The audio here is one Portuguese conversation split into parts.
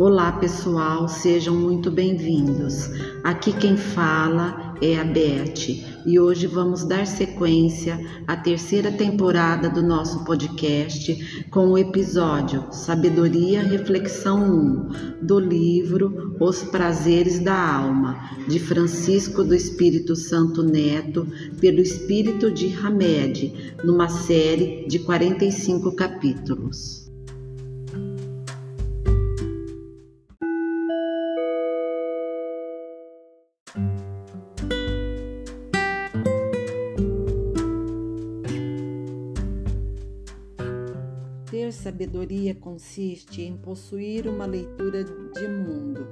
Olá pessoal, sejam muito bem-vindos. Aqui quem fala é a Beth e hoje vamos dar sequência à terceira temporada do nosso podcast com o episódio Sabedoria Reflexão 1 do livro Os Prazeres da Alma, de Francisco do Espírito Santo Neto, pelo Espírito de Hamed, numa série de 45 capítulos. Ter sabedoria consiste em possuir uma leitura de mundo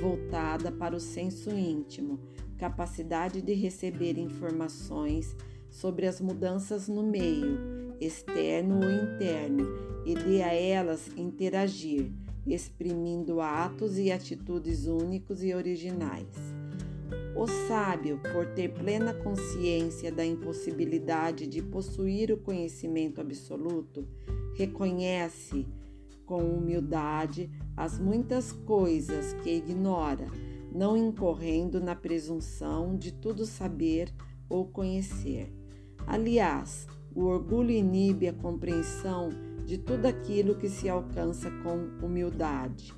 voltada para o senso íntimo, capacidade de receber informações sobre as mudanças no meio, externo ou interno, e de a elas interagir, exprimindo atos e atitudes únicos e originais. O sábio, por ter plena consciência da impossibilidade de possuir o conhecimento absoluto, reconhece com humildade as muitas coisas que ignora, não incorrendo na presunção de tudo saber ou conhecer. Aliás, o orgulho inibe a compreensão de tudo aquilo que se alcança com humildade.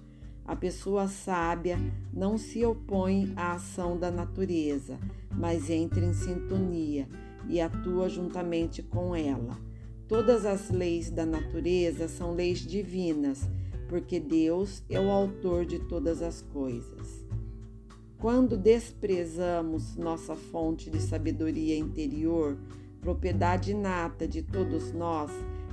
A pessoa sábia não se opõe à ação da natureza, mas entra em sintonia e atua juntamente com ela. Todas as leis da natureza são leis divinas, porque Deus é o autor de todas as coisas. Quando desprezamos nossa fonte de sabedoria interior, propriedade inata de todos nós,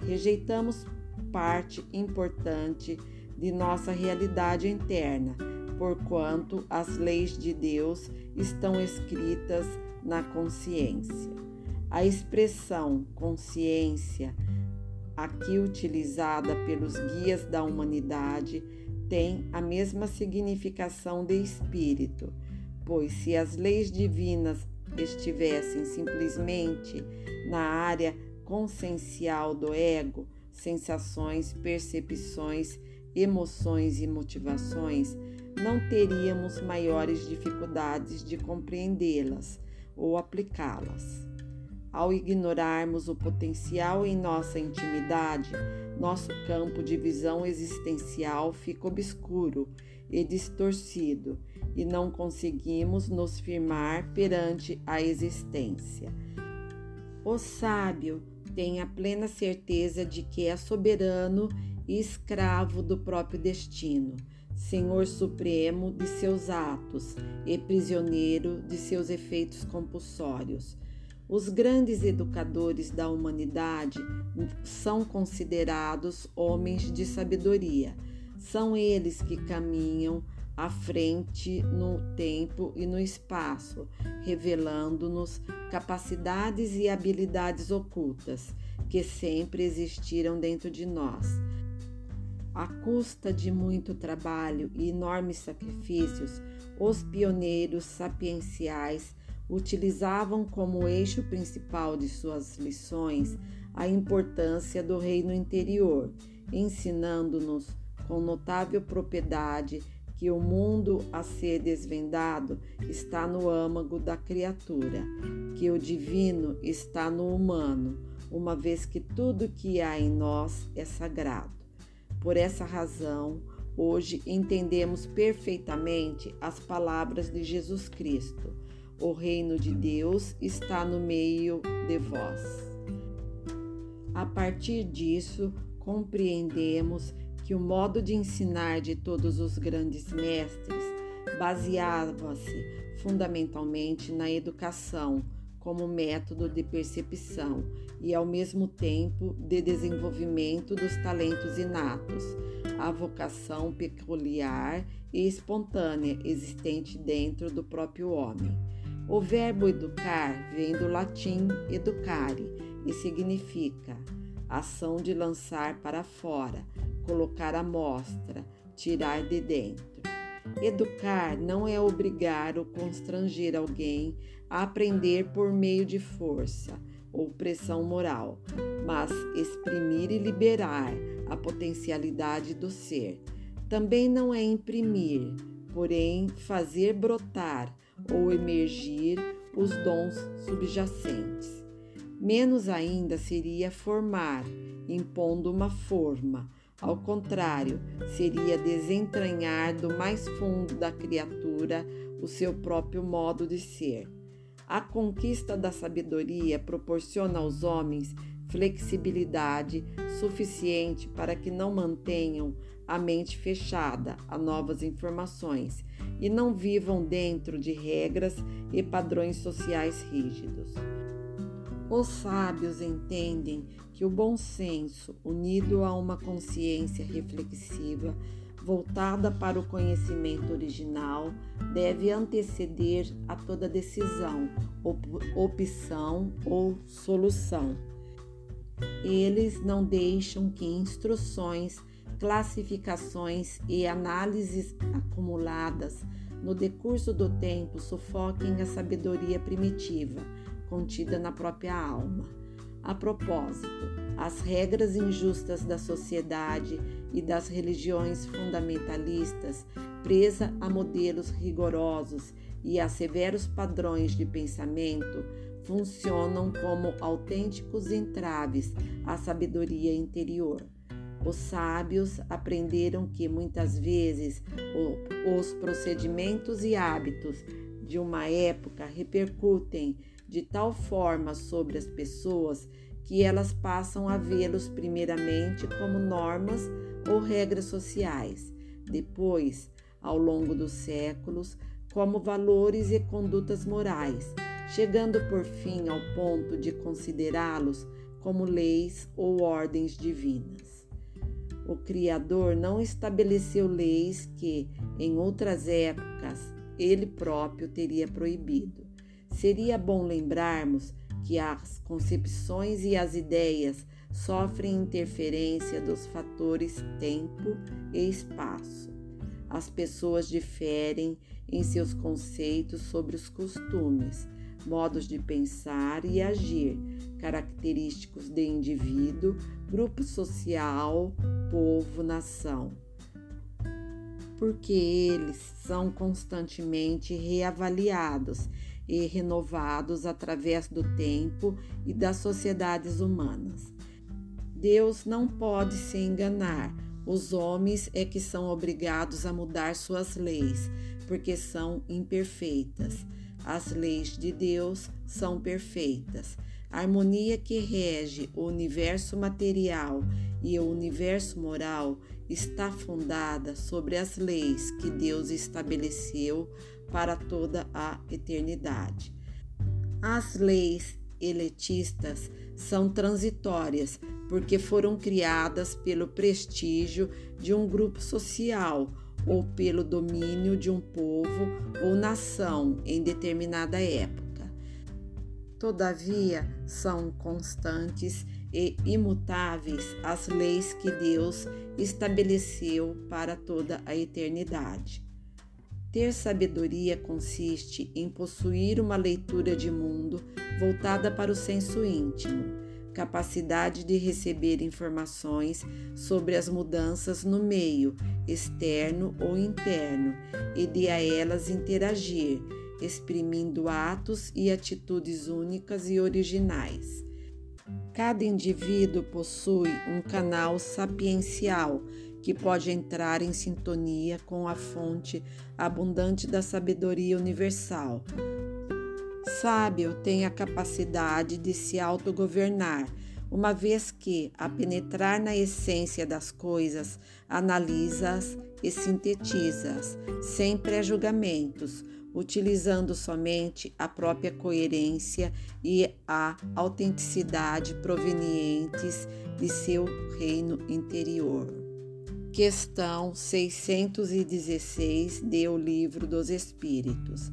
rejeitamos parte importante de nossa realidade interna, porquanto as leis de Deus estão escritas na consciência. A expressão consciência, aqui utilizada pelos guias da humanidade, tem a mesma significação de espírito, pois se as leis divinas estivessem simplesmente na área consciencial do ego, sensações, percepções, emoções e motivações, não teríamos maiores dificuldades de compreendê-las ou aplicá-las. Ao ignorarmos o potencial em nossa intimidade, nosso campo de visão existencial fica obscuro e distorcido e não conseguimos nos firmar perante a existência. O sábio tem a plena certeza de que é soberano e escravo do próprio destino, senhor supremo de seus atos e prisioneiro de seus efeitos compulsórios os grandes educadores da humanidade são considerados homens de sabedoria. São eles que caminham à frente no tempo e no espaço, revelando-nos capacidades e habilidades ocultas que sempre existiram dentro de nós. À custa de muito trabalho e enormes sacrifícios, os pioneiros sapienciais utilizavam como eixo principal de suas lições a importância do reino interior, ensinando-nos com notável propriedade que o mundo a ser desvendado está no âmago da criatura, que o divino está no humano, uma vez que tudo que há em nós é sagrado. Por essa razão, hoje entendemos perfeitamente as palavras de Jesus Cristo o reino de Deus está no meio de vós. A partir disso, compreendemos que o modo de ensinar de todos os grandes mestres baseava-se fundamentalmente na educação como método de percepção e, ao mesmo tempo, de desenvolvimento dos talentos inatos, a vocação peculiar e espontânea existente dentro do próprio homem. O verbo educar vem do latim educare e significa ação de lançar para fora, colocar à mostra, tirar de dentro. Educar não é obrigar ou constranger alguém a aprender por meio de força ou pressão moral, mas exprimir e liberar a potencialidade do ser. Também não é imprimir, porém fazer brotar ou emergir os dons subjacentes. Menos ainda seria formar, impondo uma forma. Ao contrário, seria desentranhar do mais fundo da criatura o seu próprio modo de ser. A conquista da sabedoria proporciona aos homens flexibilidade suficiente para que não mantenham a mente fechada a novas informações e não vivam dentro de regras e padrões sociais rígidos. Os sábios entendem que o bom senso, unido a uma consciência reflexiva, voltada para o conhecimento original, deve anteceder a toda decisão, op opção ou solução. Eles não deixam que instruções, classificações e análises acumuladas no decurso do tempo sufoquem a sabedoria primitiva contida na própria alma. A propósito, as regras injustas da sociedade e das religiões fundamentalistas, presa a modelos rigorosos e a severos padrões de pensamento, funcionam como autênticos entraves à sabedoria interior. Os sábios aprenderam que muitas vezes os procedimentos e hábitos de uma época repercutem de tal forma sobre as pessoas que elas passam a vê-los primeiramente como normas ou regras sociais, depois, ao longo dos séculos, como valores e condutas morais, chegando por fim ao ponto de considerá-los como leis ou ordens divinas. O Criador não estabeleceu leis que, em outras épocas, ele próprio teria proibido. Seria bom lembrarmos que as concepções e as ideias sofrem interferência dos fatores tempo e espaço. As pessoas diferem em seus conceitos sobre os costumes, modos de pensar e agir, característicos de indivíduo, grupo social, povo, nação. Porque eles são constantemente reavaliados e renovados através do tempo e das sociedades humanas. Deus não pode se enganar. Os homens é que são obrigados a mudar suas leis, porque são imperfeitas. As leis de Deus são perfeitas. A harmonia que rege o universo material e o universo moral está fundada sobre as leis que Deus estabeleceu para toda a eternidade. As leis eletistas são transitórias porque foram criadas pelo prestígio de um grupo social ou pelo domínio de um povo ou nação em determinada época. Todavia, são constantes e imutáveis as leis que Deus estabeleceu para toda a eternidade. Ter sabedoria consiste em possuir uma leitura de mundo voltada para o senso íntimo, capacidade de receber informações sobre as mudanças no meio, externo ou interno, e de a elas interagir, exprimindo atos e atitudes únicas e originais. Cada indivíduo possui um canal sapiencial que pode entrar em sintonia com a fonte abundante da sabedoria universal. Sábio tem a capacidade de se autogovernar, uma vez que, a penetrar na essência das coisas, analisa-as e sintetiza-as, sem pré-julgamentos, utilizando somente a própria coerência e a autenticidade provenientes de seu reino interior. Questão 616 de O Livro dos Espíritos.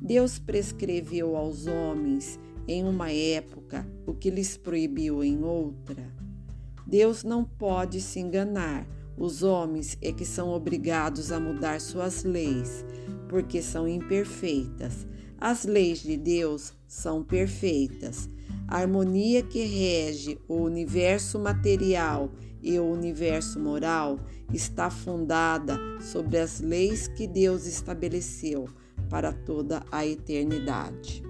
Deus prescreveu aos homens em uma época o que lhes proibiu em outra. Deus não pode se enganar. Os homens é que são obrigados a mudar suas leis, porque são imperfeitas. As leis de Deus são perfeitas. A harmonia que rege o universo material e o universo moral está fundada sobre as leis que Deus estabeleceu para toda a eternidade.